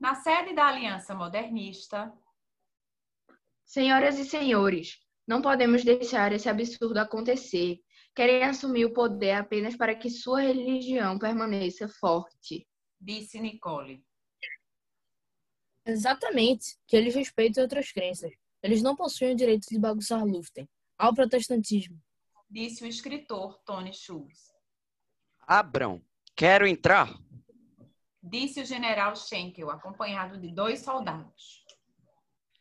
Na sede da Aliança Modernista. Senhoras e senhores, não podemos deixar esse absurdo acontecer. Querem assumir o poder apenas para que sua religião permaneça forte. Disse Nicole. Exatamente, que eles respeitem outras crenças. Eles não possuem o direito de bagunçar Luften. Ao protestantismo. Disse o escritor Tony Schultz. Abrão, quero entrar. Disse o general Schenkel, acompanhado de dois soldados.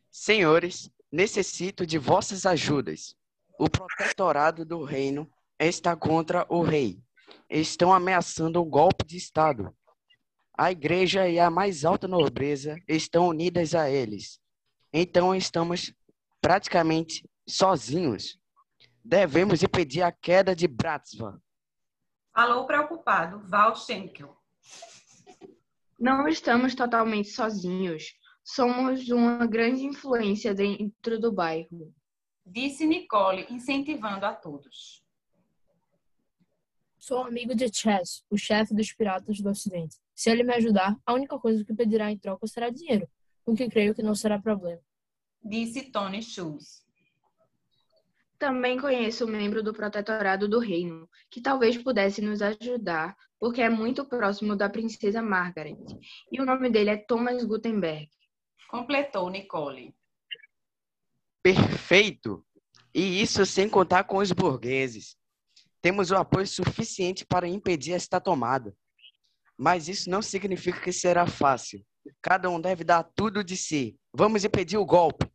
Senhores, necessito de vossas ajudas. O protetorado do reino está contra o rei. Estão ameaçando um golpe de Estado. A igreja e a mais alta nobreza estão unidas a eles. Então estamos praticamente sozinhos. Devemos impedir a queda de Bratsva. Falou preocupado Val Schenkel. Não estamos totalmente sozinhos. Somos uma grande influência dentro do bairro. Disse Nicole, incentivando a todos. Sou amigo de Chess, o chefe dos piratas do Ocidente. Se ele me ajudar, a única coisa que pedirá em troca será dinheiro, o que creio que não será problema. Disse Tony Schultz. Também conheço um membro do Protetorado do Reino, que talvez pudesse nos ajudar, porque é muito próximo da princesa Margaret. E o nome dele é Thomas Gutenberg. Completou Nicole. Perfeito! E isso sem contar com os burgueses. Temos o apoio suficiente para impedir esta tomada. Mas isso não significa que será fácil. Cada um deve dar tudo de si. Vamos impedir o golpe.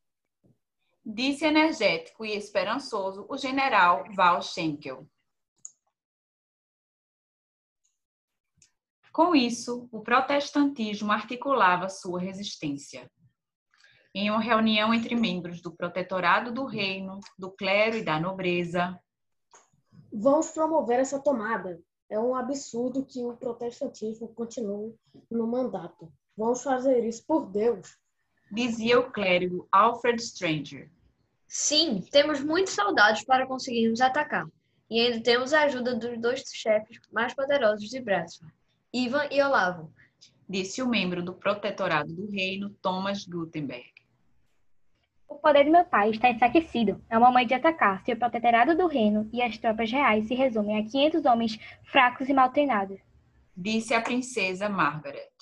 Disse energético e esperançoso o general Val Schenkel. Com isso, o protestantismo articulava sua resistência. Em uma reunião entre membros do protetorado do reino, do clero e da nobreza, Vamos promover essa tomada. É um absurdo que o protestantismo continue no mandato. Vamos fazer isso por Deus. dizia o clérigo Alfred Stranger. Sim, temos muitos soldados para conseguirmos atacar. E ainda temos a ajuda dos dois chefes mais poderosos de Bratsva, Ivan e Olavo. Disse o membro do protetorado do reino, Thomas Gutenberg. O poder do meu pai está enfraquecido. É uma mãe de atacar se o protetorado do reino e as tropas reais se resumem a 500 homens fracos e mal treinados. Disse a princesa Margaret.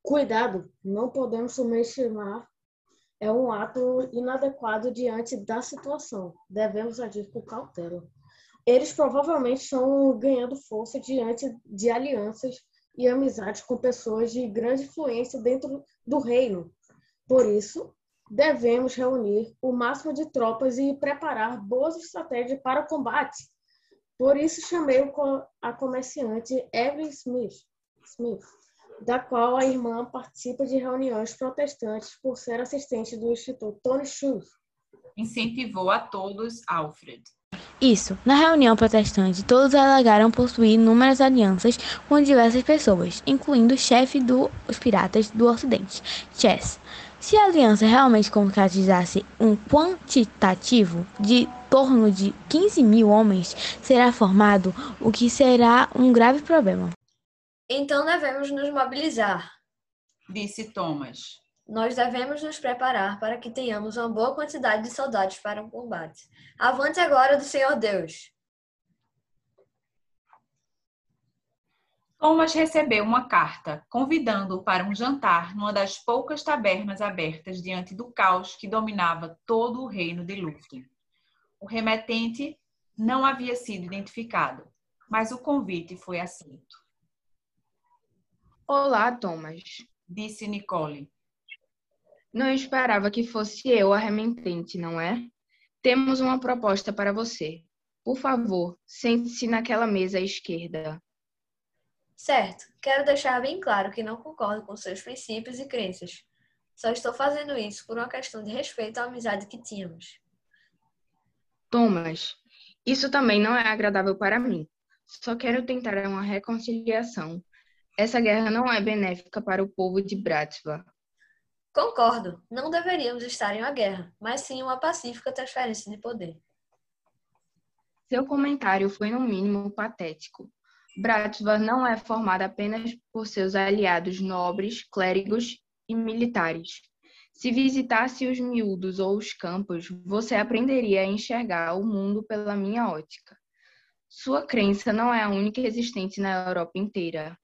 Cuidado, não podemos subestimar. É um ato inadequado diante da situação. Devemos agir com cautela. Eles provavelmente estão ganhando força diante de alianças e amizades com pessoas de grande influência dentro do reino. Por isso, devemos reunir o máximo de tropas e preparar boas estratégias para o combate. Por isso chamei a comerciante Evelyn Smith, Smith, da qual a irmã participa de reuniões protestantes por ser assistente do Instituto Tony Schultz. Incentivou a todos Alfred. Isso. Na reunião protestante, todos alegaram possuir inúmeras alianças com diversas pessoas, incluindo o chefe dos piratas do Ocidente, Chess. Se a aliança realmente concretizasse um quantitativo de torno de 15 mil homens, será formado o que será um grave problema. Então devemos nos mobilizar. Disse Thomas. Nós devemos nos preparar para que tenhamos uma boa quantidade de soldados para o combate. Avante agora do Senhor Deus! Thomas recebeu uma carta convidando-o para um jantar numa das poucas tabernas abertas diante do caos que dominava todo o reino de Luften. O remetente não havia sido identificado, mas o convite foi aceito. Olá, Thomas. Disse Nicole. Não esperava que fosse eu a remetente, não é? Temos uma proposta para você. Por favor, sente-se naquela mesa à esquerda. Certo, quero deixar bem claro que não concordo com seus princípios e crenças. Só estou fazendo isso por uma questão de respeito à amizade que tínhamos. Thomas, isso também não é agradável para mim. Só quero tentar uma reconciliação. Essa guerra não é benéfica para o povo de Bratsva. Concordo, não deveríamos estar em uma guerra, mas sim uma pacífica transferência de poder. Seu comentário foi, no mínimo, patético. Bratsva não é formada apenas por seus aliados nobres, clérigos e militares. Se visitasse os miúdos ou os campos, você aprenderia a enxergar o mundo pela minha ótica. Sua crença não é a única existente na Europa inteira.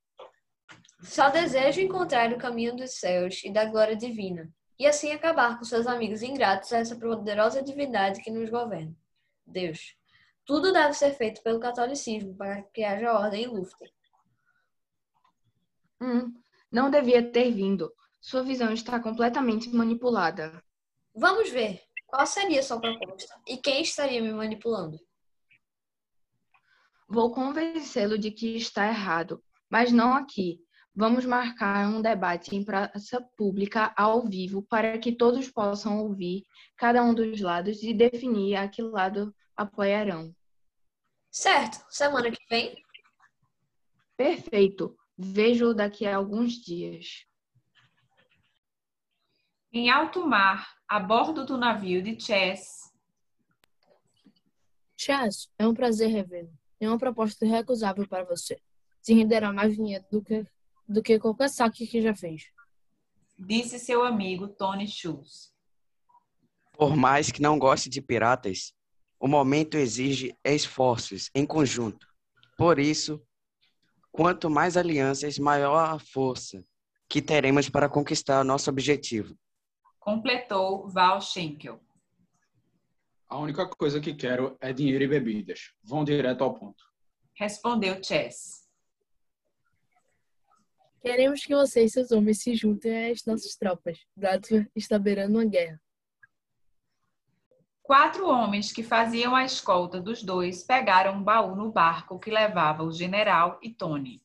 Só desejo encontrar o caminho dos céus e da glória divina, e assim acabar com seus amigos ingratos a essa poderosa divindade que nos governa. Deus. Tudo deve ser feito pelo catolicismo para que haja ordem em Lufter. Hum, não devia ter vindo. Sua visão está completamente manipulada. Vamos ver. Qual seria sua proposta? E quem estaria me manipulando? Vou convencê-lo de que está errado, mas não aqui. Vamos marcar um debate em praça pública ao vivo para que todos possam ouvir cada um dos lados e definir a que lado apoiarão. Certo. Semana que vem? Perfeito. Vejo-o daqui a alguns dias. Em alto mar, a bordo do navio de Chess. Chess, é um prazer revê-lo. Tenho uma proposta irrecusável para você. Se renderá mais dinheiro do que, do que qualquer saque que já fez. Disse seu amigo Tony Schultz. Por mais que não goste de piratas, o momento exige esforços em conjunto. Por isso, quanto mais alianças, maior a força que teremos para conquistar nosso objetivo. Completou Val Schenkel. A única coisa que quero é dinheiro e bebidas. Vão direto ao ponto. Respondeu Chess. Queremos que você e seus homens se juntem às nossas tropas. Bradford está beirando uma guerra. Quatro homens que faziam a escolta dos dois pegaram um baú no barco que levava o general e Tony.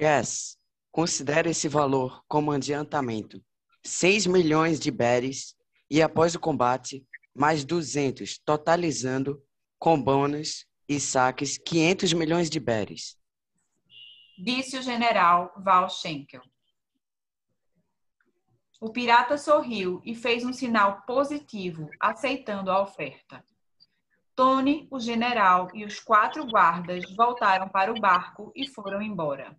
Jess, considere esse valor como adiantamento. 6 milhões de berries e após o combate, mais 200, totalizando, com bônus e saques, 500 milhões de berries. Disse o general Val Schenkel. O pirata sorriu e fez um sinal positivo, aceitando a oferta. Tony, o general e os quatro guardas voltaram para o barco e foram embora.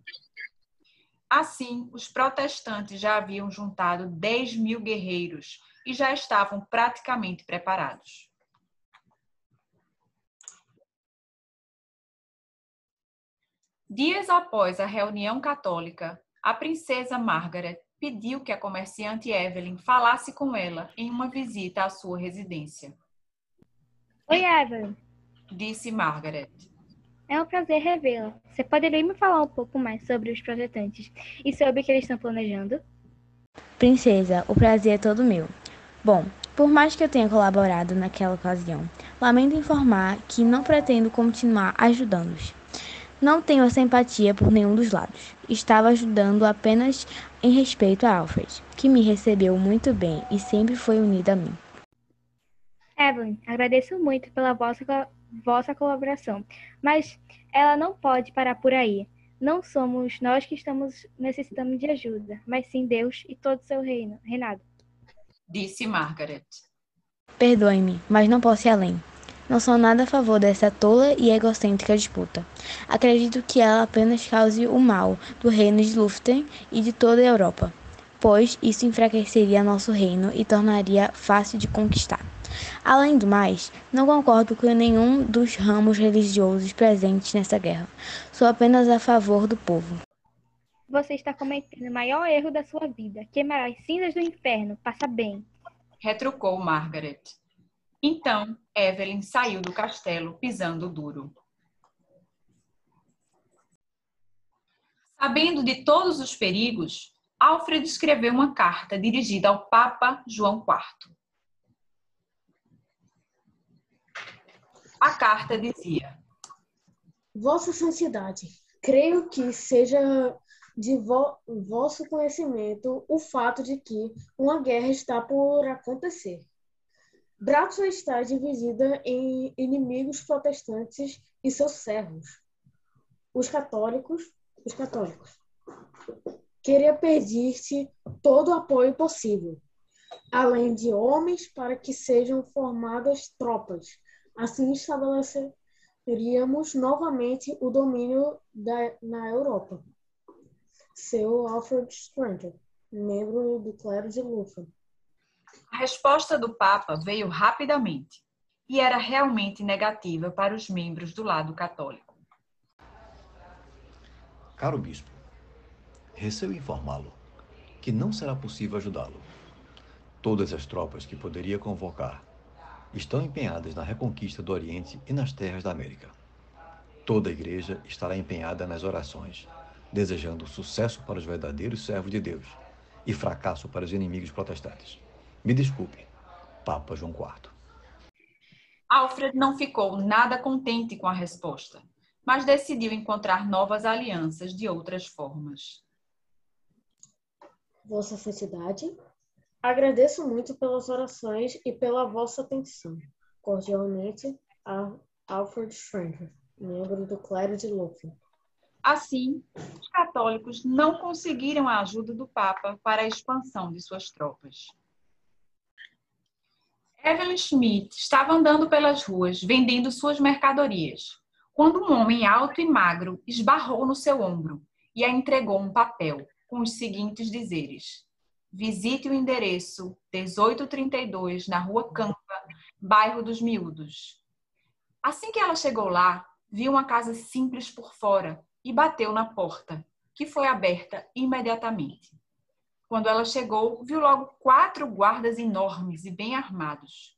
Assim, os protestantes já haviam juntado 10 mil guerreiros e já estavam praticamente preparados. Dias após a reunião católica, a princesa Margaret pediu que a comerciante Evelyn falasse com ela em uma visita à sua residência. Oi, Evelyn. Disse Margaret. É um prazer revê-la. Você poderia me falar um pouco mais sobre os projetantes e sobre o que eles estão planejando? Princesa, o prazer é todo meu. Bom, por mais que eu tenha colaborado naquela ocasião, lamento informar que não pretendo continuar ajudando-os. Não tenho simpatia por nenhum dos lados. Estava ajudando apenas em respeito a Alfred, que me recebeu muito bem e sempre foi unido a mim. Evelyn, agradeço muito pela vossa, vossa colaboração, mas ela não pode parar por aí. Não somos nós que estamos necessitando de ajuda, mas sim Deus e todo o seu reino, reinado disse Margaret. Perdoe-me, mas não posso ir além. Não sou nada a favor dessa tola e egocêntrica disputa. Acredito que ela apenas cause o mal do reino de Luften e de toda a Europa, pois isso enfraqueceria nosso reino e tornaria fácil de conquistar. Além do mais, não concordo com nenhum dos ramos religiosos presentes nessa guerra. Sou apenas a favor do povo. Você está cometendo o maior erro da sua vida. Queimar as cinzas do inferno. Passa bem. Retrucou Margaret. Então, Evelyn saiu do castelo pisando duro. Sabendo de todos os perigos, Alfred escreveu uma carta dirigida ao Papa João IV. A carta dizia: Vossa Santidade, creio que seja de vo vosso conhecimento o fato de que uma guerra está por acontecer. Braço está dividida em inimigos protestantes e seus servos, os católicos, os católicos. Queria pedir-te todo o apoio possível, além de homens para que sejam formadas tropas. Assim estabeleceríamos novamente o domínio da, na Europa. seu Alfred Stranger, membro do clero de Lufa. A resposta do Papa veio rapidamente e era realmente negativa para os membros do lado católico. Caro bispo, receio informá-lo que não será possível ajudá-lo. Todas as tropas que poderia convocar estão empenhadas na reconquista do Oriente e nas terras da América. Toda a igreja estará empenhada nas orações, desejando sucesso para os verdadeiros servos de Deus e fracasso para os inimigos protestantes. Me desculpe, Papa João IV. Alfred não ficou nada contente com a resposta, mas decidiu encontrar novas alianças de outras formas. Vossa Santidade, agradeço muito pelas orações e pela vossa atenção. Cordialmente, Alfred Stranger, membro do clero de Luffy. Assim, os católicos não conseguiram a ajuda do Papa para a expansão de suas tropas. Evelyn Schmidt estava andando pelas ruas vendendo suas mercadorias, quando um homem alto e magro esbarrou no seu ombro e a entregou um papel com os seguintes dizeres: Visite o endereço 1832 na Rua Campa, bairro dos Miúdos. Assim que ela chegou lá, viu uma casa simples por fora e bateu na porta, que foi aberta imediatamente. Quando ela chegou, viu logo quatro guardas enormes e bem armados.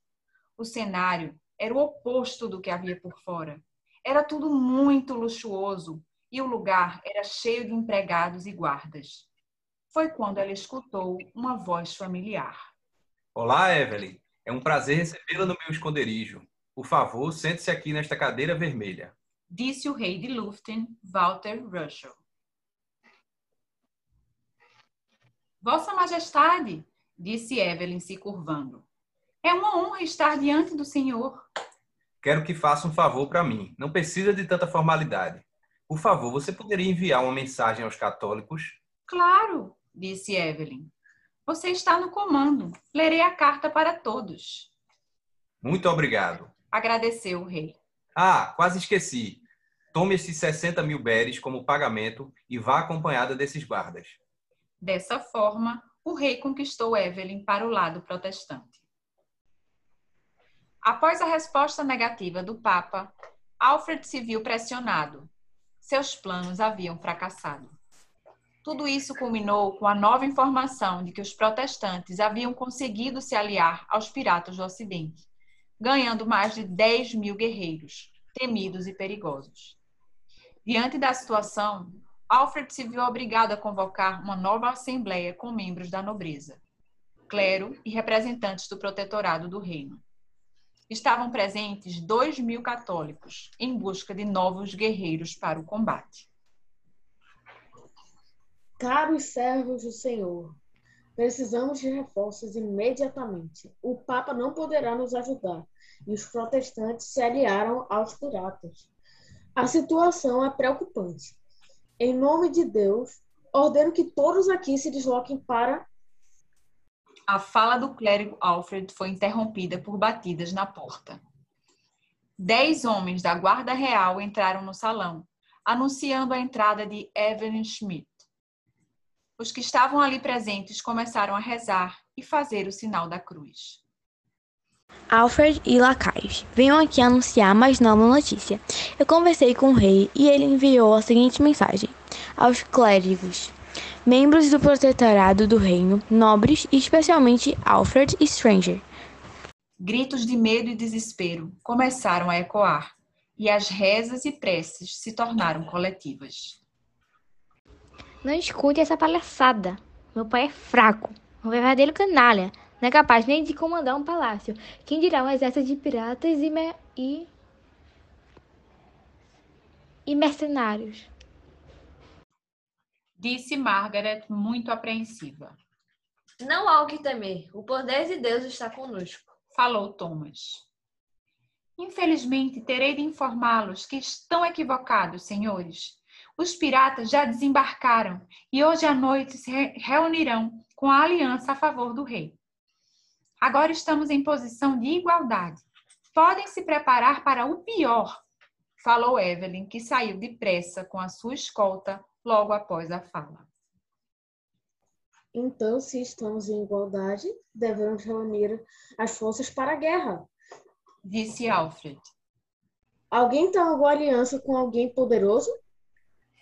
O cenário era o oposto do que havia por fora. Era tudo muito luxuoso e o lugar era cheio de empregados e guardas. Foi quando ela escutou uma voz familiar. Olá, Evelyn. É um prazer recebê-la no meu esconderijo. Por favor, sente-se aqui nesta cadeira vermelha. Disse o rei de Luften, Walter Russell. Vossa Majestade, disse Evelyn se curvando. É uma honra estar diante do Senhor. Quero que faça um favor para mim. Não precisa de tanta formalidade. Por favor, você poderia enviar uma mensagem aos católicos? Claro, disse Evelyn. Você está no comando. Lerei a carta para todos. Muito obrigado. Agradeceu o rei. Ah, quase esqueci. Tome esses 60 mil beres como pagamento e vá acompanhada desses guardas. Dessa forma, o rei conquistou Evelyn para o lado protestante. Após a resposta negativa do Papa, Alfred se viu pressionado. Seus planos haviam fracassado. Tudo isso culminou com a nova informação de que os protestantes haviam conseguido se aliar aos piratas do Ocidente, ganhando mais de 10 mil guerreiros, temidos e perigosos. Diante da situação, Alfred se viu obrigado a convocar uma nova assembleia com membros da nobreza, clero e representantes do protetorado do reino. Estavam presentes dois mil católicos em busca de novos guerreiros para o combate. Caros servos do Senhor, precisamos de reforços imediatamente. O Papa não poderá nos ajudar e os protestantes se aliaram aos piratas. A situação é preocupante. Em nome de Deus, ordeno que todos aqui se desloquem para. A fala do clérigo Alfred foi interrompida por batidas na porta. Dez homens da Guarda Real entraram no salão, anunciando a entrada de Evelyn Schmidt. Os que estavam ali presentes começaram a rezar e fazer o sinal da cruz. Alfred e lacaios, venham aqui anunciar mais nova notícia. Eu conversei com o rei e ele enviou a seguinte mensagem aos clérigos, membros do protetorado do reino, nobres e especialmente Alfred e Stranger. Gritos de medo e desespero começaram a ecoar e as rezas e preces se tornaram coletivas. Não escute essa palhaçada. Meu pai é fraco, um verdadeiro canalha. Não é capaz nem de comandar um palácio. Quem dirá um exército de piratas e, me... e... e mercenários? Disse Margaret, muito apreensiva. Não há o que temer. O poder de Deus está conosco. Falou Thomas. Infelizmente, terei de informá-los que estão equivocados, senhores. Os piratas já desembarcaram e hoje à noite se reunirão com a aliança a favor do rei. Agora estamos em posição de igualdade. Podem se preparar para o pior, falou Evelyn, que saiu depressa com a sua escolta logo após a fala. Então, se estamos em igualdade, devemos reunir as forças para a guerra. Disse Alfred. Alguém tem alguma aliança com alguém poderoso?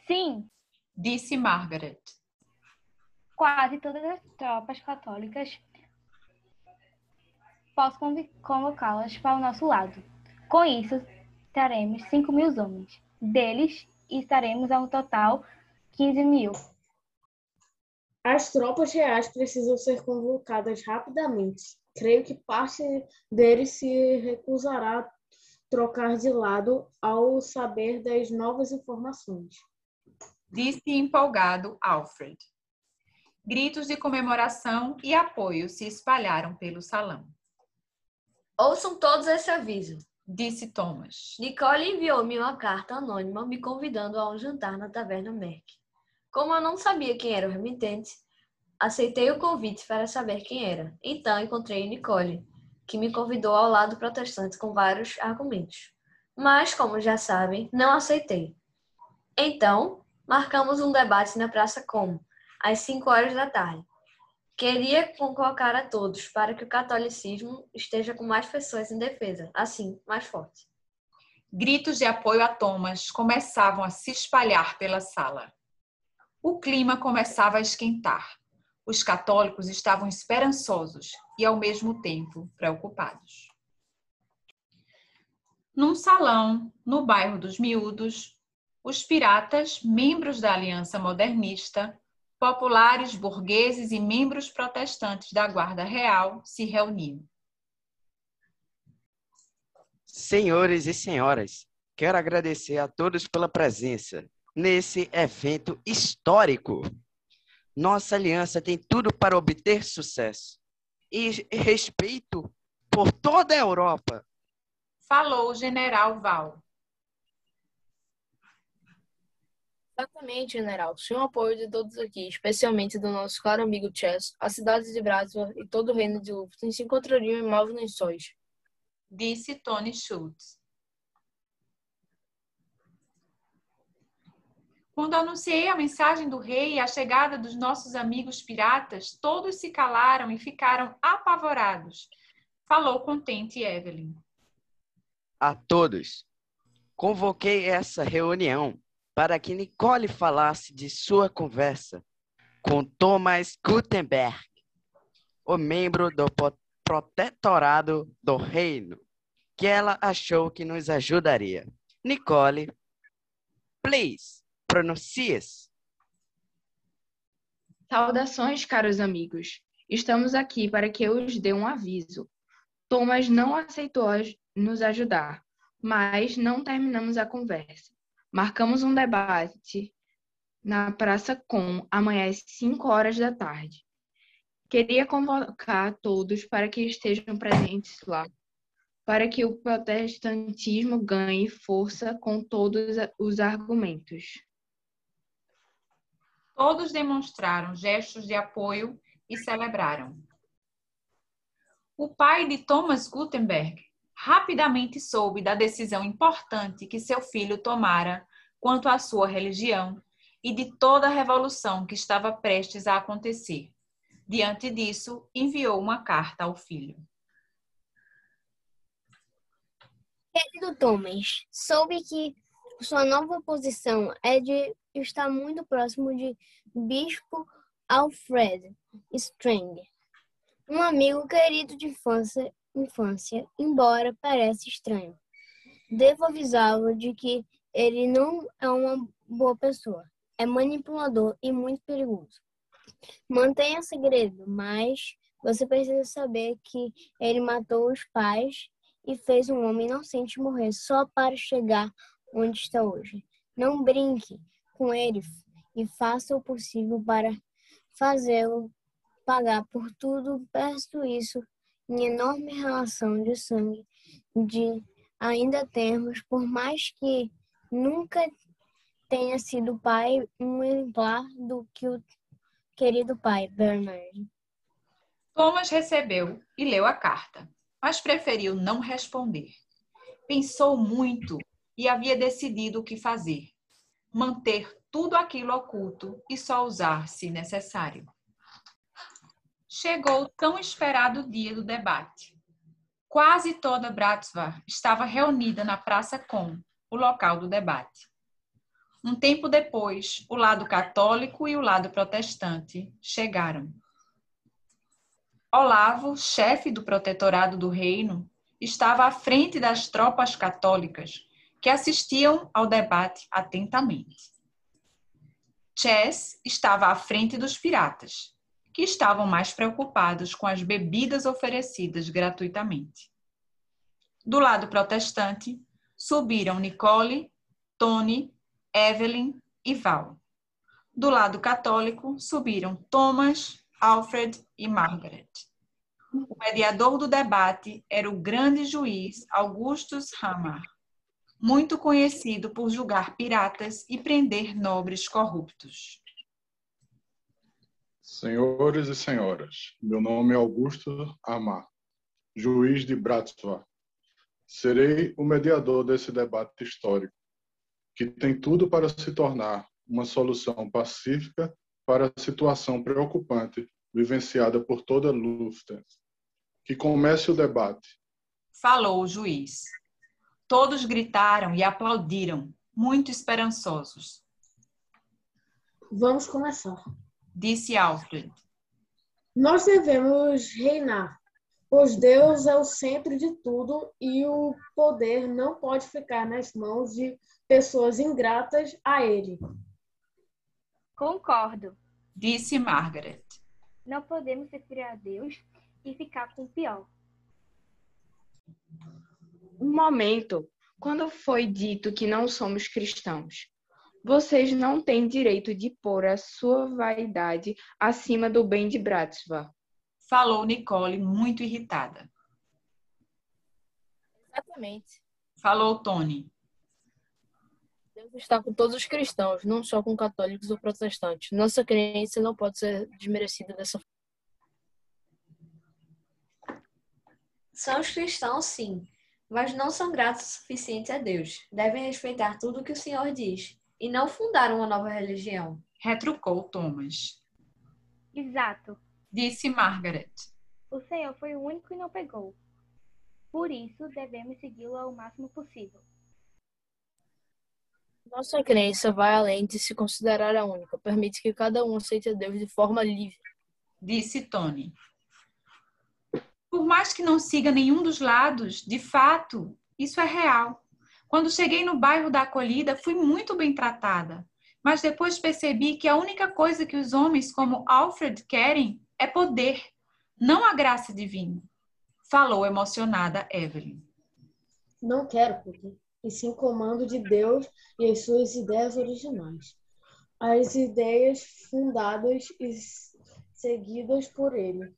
Sim, Disse Margaret. quase todas as tropas católicas. Posso convocá-las para o nosso lado. Com isso, teremos 5 mil homens. Deles, estaremos a um total 15 mil. As tropas reais precisam ser convocadas rapidamente. Creio que parte deles se recusará a trocar de lado ao saber das novas informações. Disse empolgado Alfred. Gritos de comemoração e apoio se espalharam pelo salão. Ouçam todos esse aviso. Disse Thomas. Nicole enviou-me uma carta anônima me convidando a um jantar na taverna Merck. Como eu não sabia quem era o remitente, aceitei o convite para saber quem era. Então encontrei Nicole, que me convidou ao lado protestante com vários argumentos. Mas, como já sabem, não aceitei. Então, marcamos um debate na Praça Como, às 5 horas da tarde. Queria convocar a todos para que o catolicismo esteja com mais pessoas em defesa, assim, mais forte. Gritos de apoio a Thomas começavam a se espalhar pela sala. O clima começava a esquentar. Os católicos estavam esperançosos e, ao mesmo tempo, preocupados. Num salão, no bairro dos Miúdos, os piratas, membros da Aliança Modernista, populares, burgueses e membros protestantes da Guarda Real se reuniam. Senhores e senhoras, quero agradecer a todos pela presença nesse evento histórico. Nossa aliança tem tudo para obter sucesso e respeito por toda a Europa. Falou o general Val. Exatamente, general. Sem o apoio de todos aqui, especialmente do nosso caro amigo Chess, a cidade de Brasília e todo o reino de Lufton se encontrariam em maus lençóis. Disse Tony Schultz. Quando anunciei a mensagem do rei e a chegada dos nossos amigos piratas, todos se calaram e ficaram apavorados. Falou contente Evelyn. A todos, convoquei essa reunião para que Nicole falasse de sua conversa com Thomas Gutenberg, o membro do protetorado do reino, que ela achou que nos ajudaria. Nicole, please, pronuncie-se. Saudações, caros amigos. Estamos aqui para que eu os dê um aviso. Thomas não aceitou nos ajudar, mas não terminamos a conversa. Marcamos um debate na Praça Com amanhã às 5 horas da tarde. Queria convocar todos para que estejam presentes lá, para que o protestantismo ganhe força com todos os argumentos. Todos demonstraram gestos de apoio e celebraram. O pai de Thomas Gutenberg rapidamente soube da decisão importante que seu filho tomara quanto à sua religião e de toda a revolução que estava prestes a acontecer. Diante disso, enviou uma carta ao filho. Querido Thomas, soube que sua nova posição é de estar muito próximo de Bispo Alfred Strang, um amigo querido de infância, infância, embora pareça estranho. Devo avisá-lo de que ele não é uma boa pessoa, é manipulador e muito perigoso. Mantenha segredo, mas você precisa saber que ele matou os pais e fez um homem inocente morrer só para chegar onde está hoje. Não brinque com ele e faça o possível para fazê-lo pagar por tudo. Peço isso em enorme relação de sangue de ainda termos, por mais que nunca tenha sido pai, um exemplar do que o querido pai, Bernard. Thomas recebeu e leu a carta, mas preferiu não responder. Pensou muito e havia decidido o que fazer: manter tudo aquilo oculto e só usar se necessário. Chegou o tão esperado dia do debate. Quase toda Bratsvar estava reunida na Praça Com, o local do debate. Um tempo depois, o lado católico e o lado protestante chegaram. Olavo, chefe do protetorado do reino, estava à frente das tropas católicas que assistiam ao debate atentamente. Chess estava à frente dos piratas, que estavam mais preocupados com as bebidas oferecidas gratuitamente. Do lado protestante, subiram Nicole, Tony, Evelyn e Val. Do lado católico, subiram Thomas, Alfred e Margaret. O mediador do debate era o grande juiz Augustus Hammer, muito conhecido por julgar piratas e prender nobres corruptos. Senhores e senhoras, meu nome é Augusto Hammer, juiz de Bratsva. Serei o mediador desse debate histórico, que tem tudo para se tornar uma solução pacífica para a situação preocupante vivenciada por toda Lufthansa. Que comece o debate. Falou o juiz. Todos gritaram e aplaudiram, muito esperançosos. Vamos começar. Disse Alfred. Nós devemos reinar, pois Deus é o centro de tudo e o poder não pode ficar nas mãos de pessoas ingratas a Ele. Concordo. Disse Margaret. Não podemos servir a Deus e ficar com o pior. Um momento. Quando foi dito que não somos cristãos, vocês não têm direito de pôr a sua vaidade acima do bem de Bratsva. Falou Nicole, muito irritada. Exatamente. Falou Tony. Deus está com todos os cristãos, não só com católicos ou protestantes. Nossa crença não pode ser desmerecida dessa forma. São os cristãos, sim, mas não são gratos o suficiente a Deus. Devem respeitar tudo o que o Senhor diz e não fundar uma nova religião. Retrucou Thomas. Exato. Disse Margaret. O Senhor foi o único que não pegou. Por isso, devemos segui-lo ao máximo possível. Nossa crença vai além de se considerar a única. Permite que cada um aceite a Deus de forma livre. Disse Tony. Por mais que não siga nenhum dos lados, de fato, isso é real. Quando cheguei no bairro da acolhida, fui muito bem tratada. Mas depois percebi que a única coisa que os homens como Alfred querem é poder, não a graça divina. Falou emocionada Evelyn. Não quero poder, e sim comando de Deus e as suas ideias originais. As ideias fundadas e seguidas por ele.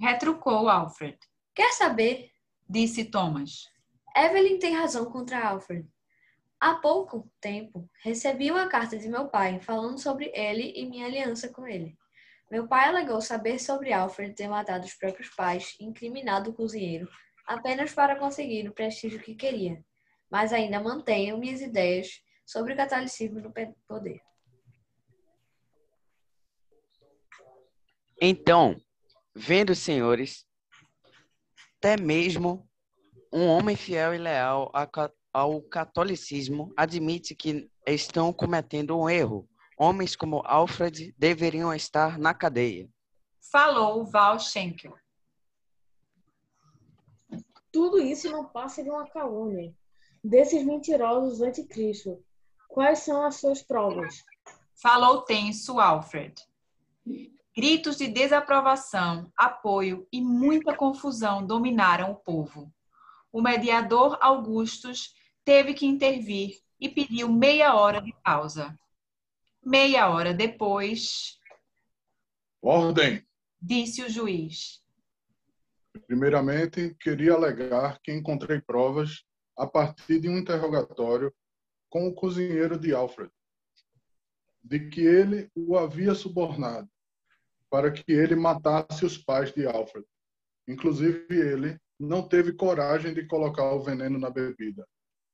Retrucou Alfred. Quer saber? Disse Thomas. Evelyn tem razão contra Alfred. Há pouco tempo, recebi uma carta de meu pai falando sobre ele e minha aliança com ele. Meu pai alegou saber sobre Alfred ter matado os próprios pais e incriminado o cozinheiro apenas para conseguir o prestígio que queria, mas ainda mantenho minhas ideias sobre o catolicismo no poder. Então, vendo senhores, até mesmo um homem fiel e leal ao catolicismo admite que estão cometendo um erro. Homens como Alfred deveriam estar na cadeia. Falou Val Schenkel. Tudo isso não passa de uma calúnia desses mentirosos anticristo. Quais são as suas provas? Falou tenso Alfred. Gritos de desaprovação, apoio e muita confusão dominaram o povo. O mediador Augustus teve que intervir e pediu meia hora de pausa. Meia hora depois. Ordem! Disse o juiz. Primeiramente, queria alegar que encontrei provas a partir de um interrogatório com o cozinheiro de Alfred, de que ele o havia subornado para que ele matasse os pais de Alfred. Inclusive, ele não teve coragem de colocar o veneno na bebida.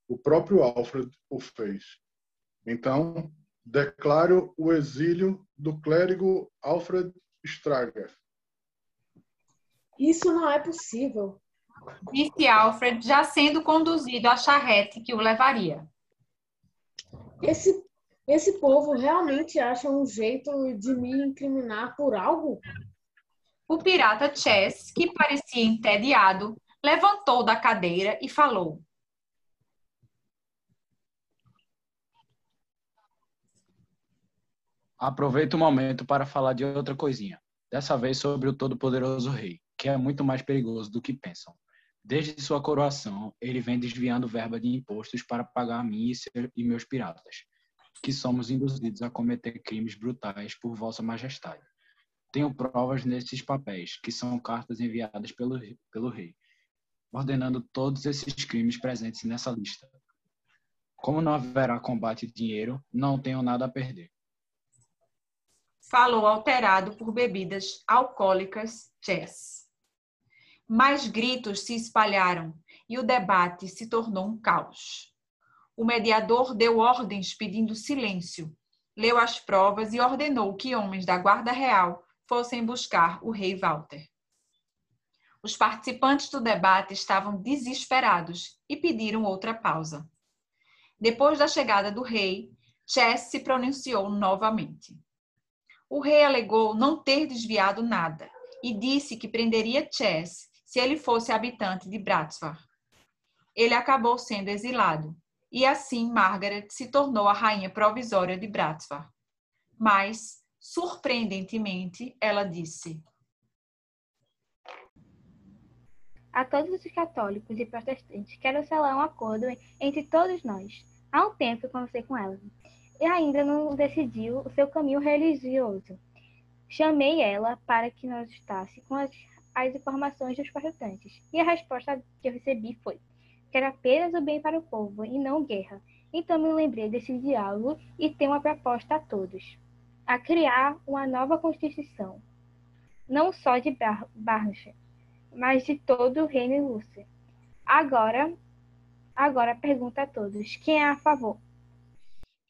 O próprio Alfred o fez. Então, declaro o exílio do clérigo Alfred Strager. Isso não é possível. Disse Alfred, já sendo conduzido à charrete que o levaria. Esse, esse povo realmente acha um jeito de me incriminar por algo? O pirata Chess, que parecia entediado, levantou da cadeira e falou. Aproveito o momento para falar de outra coisinha. Dessa vez sobre o todo-poderoso rei, que é muito mais perigoso do que pensam. Desde sua coroação, ele vem desviando verba de impostos para pagar a mim e meus piratas, que somos induzidos a cometer crimes brutais por Vossa Majestade. Tenho provas nesses papéis, que são cartas enviadas pelo, pelo rei, ordenando todos esses crimes presentes nessa lista. Como não haverá combate de dinheiro, não tenho nada a perder falou alterado por bebidas alcoólicas chess. Mais gritos se espalharam e o debate se tornou um caos. O mediador deu ordens pedindo silêncio, leu as provas e ordenou que homens da Guarda Real fossem buscar o rei Walter. Os participantes do debate estavam desesperados e pediram outra pausa. Depois da chegada do rei, Chess se pronunciou novamente. O rei alegou não ter desviado nada e disse que prenderia Chess se ele fosse habitante de Bratsvar. Ele acabou sendo exilado e assim Margaret se tornou a rainha provisória de Bratsvar. Mas, surpreendentemente, ela disse: A todos os católicos e protestantes, quero selar um acordo entre todos nós. Há um tempo eu conversei com ela e ainda não decidiu o seu caminho religioso. Chamei ela para que nos ajudasse com as, as informações dos protestantes, e a resposta que eu recebi foi: quero apenas o bem para o povo e não guerra. Então me lembrei desse diálogo e tenho uma proposta a todos: a criar uma nova constituição, não só de Bar Barnche, mas de todo o reino Lúcia. Agora, agora pergunta a todos: quem é a favor?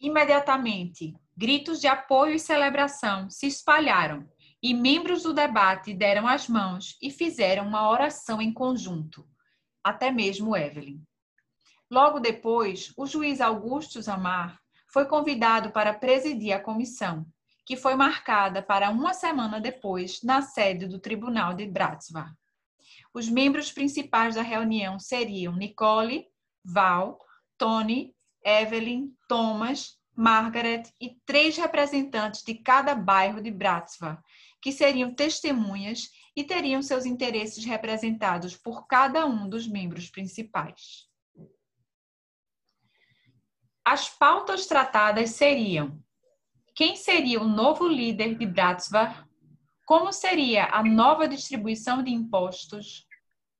Imediatamente, gritos de apoio e celebração se espalharam e membros do debate deram as mãos e fizeram uma oração em conjunto, até mesmo Evelyn. Logo depois, o juiz Augusto Zamar foi convidado para presidir a comissão, que foi marcada para uma semana depois na sede do Tribunal de Bratsvar. Os membros principais da reunião seriam Nicole, Val, Tony Evelyn, Thomas, Margaret e três representantes de cada bairro de Bratsva, que seriam testemunhas e teriam seus interesses representados por cada um dos membros principais. As pautas tratadas seriam: quem seria o novo líder de Bratsva? Como seria a nova distribuição de impostos?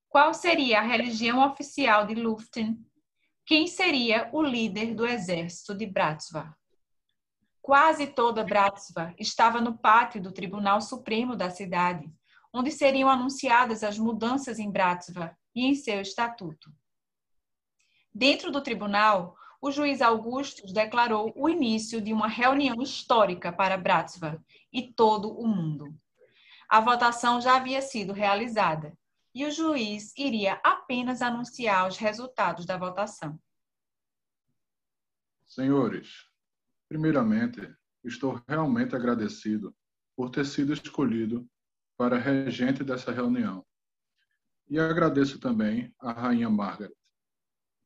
Qual seria a religião oficial de Luften? quem seria o líder do exército de Bratsva. Quase toda Bratsva estava no pátio do Tribunal Supremo da cidade, onde seriam anunciadas as mudanças em Bratsva e em seu estatuto. Dentro do tribunal, o juiz Augustus declarou o início de uma reunião histórica para Bratsva e todo o mundo. A votação já havia sido realizada e o juiz iria apenas anunciar os resultados da votação. Senhores, primeiramente, estou realmente agradecido por ter sido escolhido para regente dessa reunião. E agradeço também à Rainha Margaret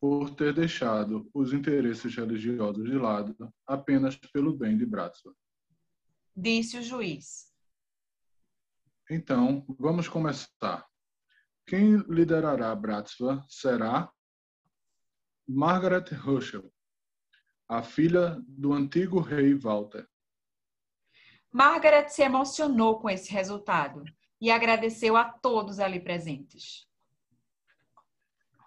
por ter deixado os interesses religiosos de lado apenas pelo bem de Bratsva. Disse o juiz. Então, vamos começar. Quem liderará Bratsva será Margaret Herschel, a filha do antigo rei Walter. Margaret se emocionou com esse resultado e agradeceu a todos ali presentes.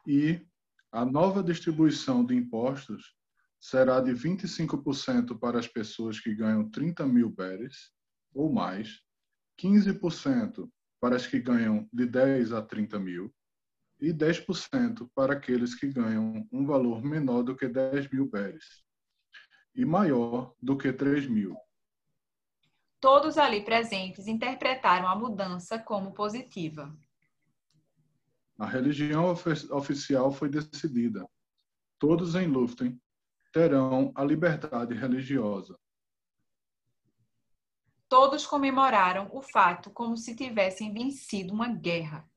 E a nova distribuição de impostos será de 25% para as pessoas que ganham 30 mil berries ou mais, 15% para as que ganham de 10 a 30 mil e 10% para aqueles que ganham um valor menor do que 10 mil berries e maior do que 3 mil. Todos ali presentes interpretaram a mudança como positiva. A religião ofi- oficial foi decidida. Todos em Luften terão a liberdade religiosa. Todos comemoraram o fato como se tivessem vencido uma guerra.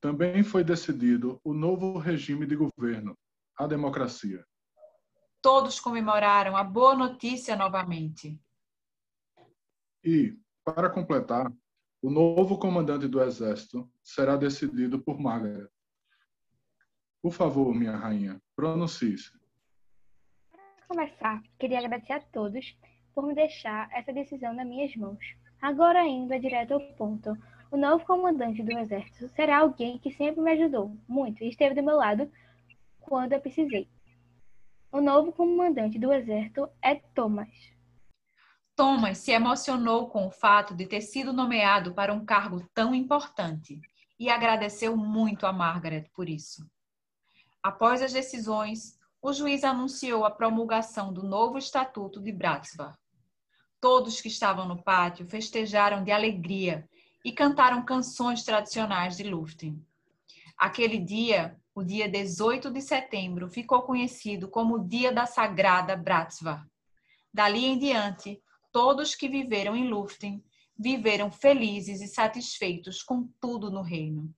Também foi decidido o novo regime de governo, a democracia. Todos comemoraram a boa notícia novamente. E, para completar, o novo comandante do exército será decidido por Margaret. Por favor, minha rainha, pronuncie-se. Para começar, queria agradecer a todos por me deixar essa decisão nas minhas mãos. Agora, indo direto ao ponto, o novo comandante do exército será alguém que sempre me ajudou muito e esteve do meu lado quando eu precisei. O novo comandante do exército é Thomas. Thomas se emocionou com o fato de ter sido nomeado para um cargo tão importante e agradeceu muito a Margaret por isso. Após as decisões, o juiz anunciou a promulgação do novo Estatuto de Bratsvar. Todos que estavam no pátio festejaram de alegria e cantaram canções tradicionais de Luften. Aquele dia, o dia 18 de setembro, ficou conhecido como o Dia da Sagrada Bratsvar. Dali em diante, todos que viveram em Luften viveram felizes e satisfeitos com tudo no reino.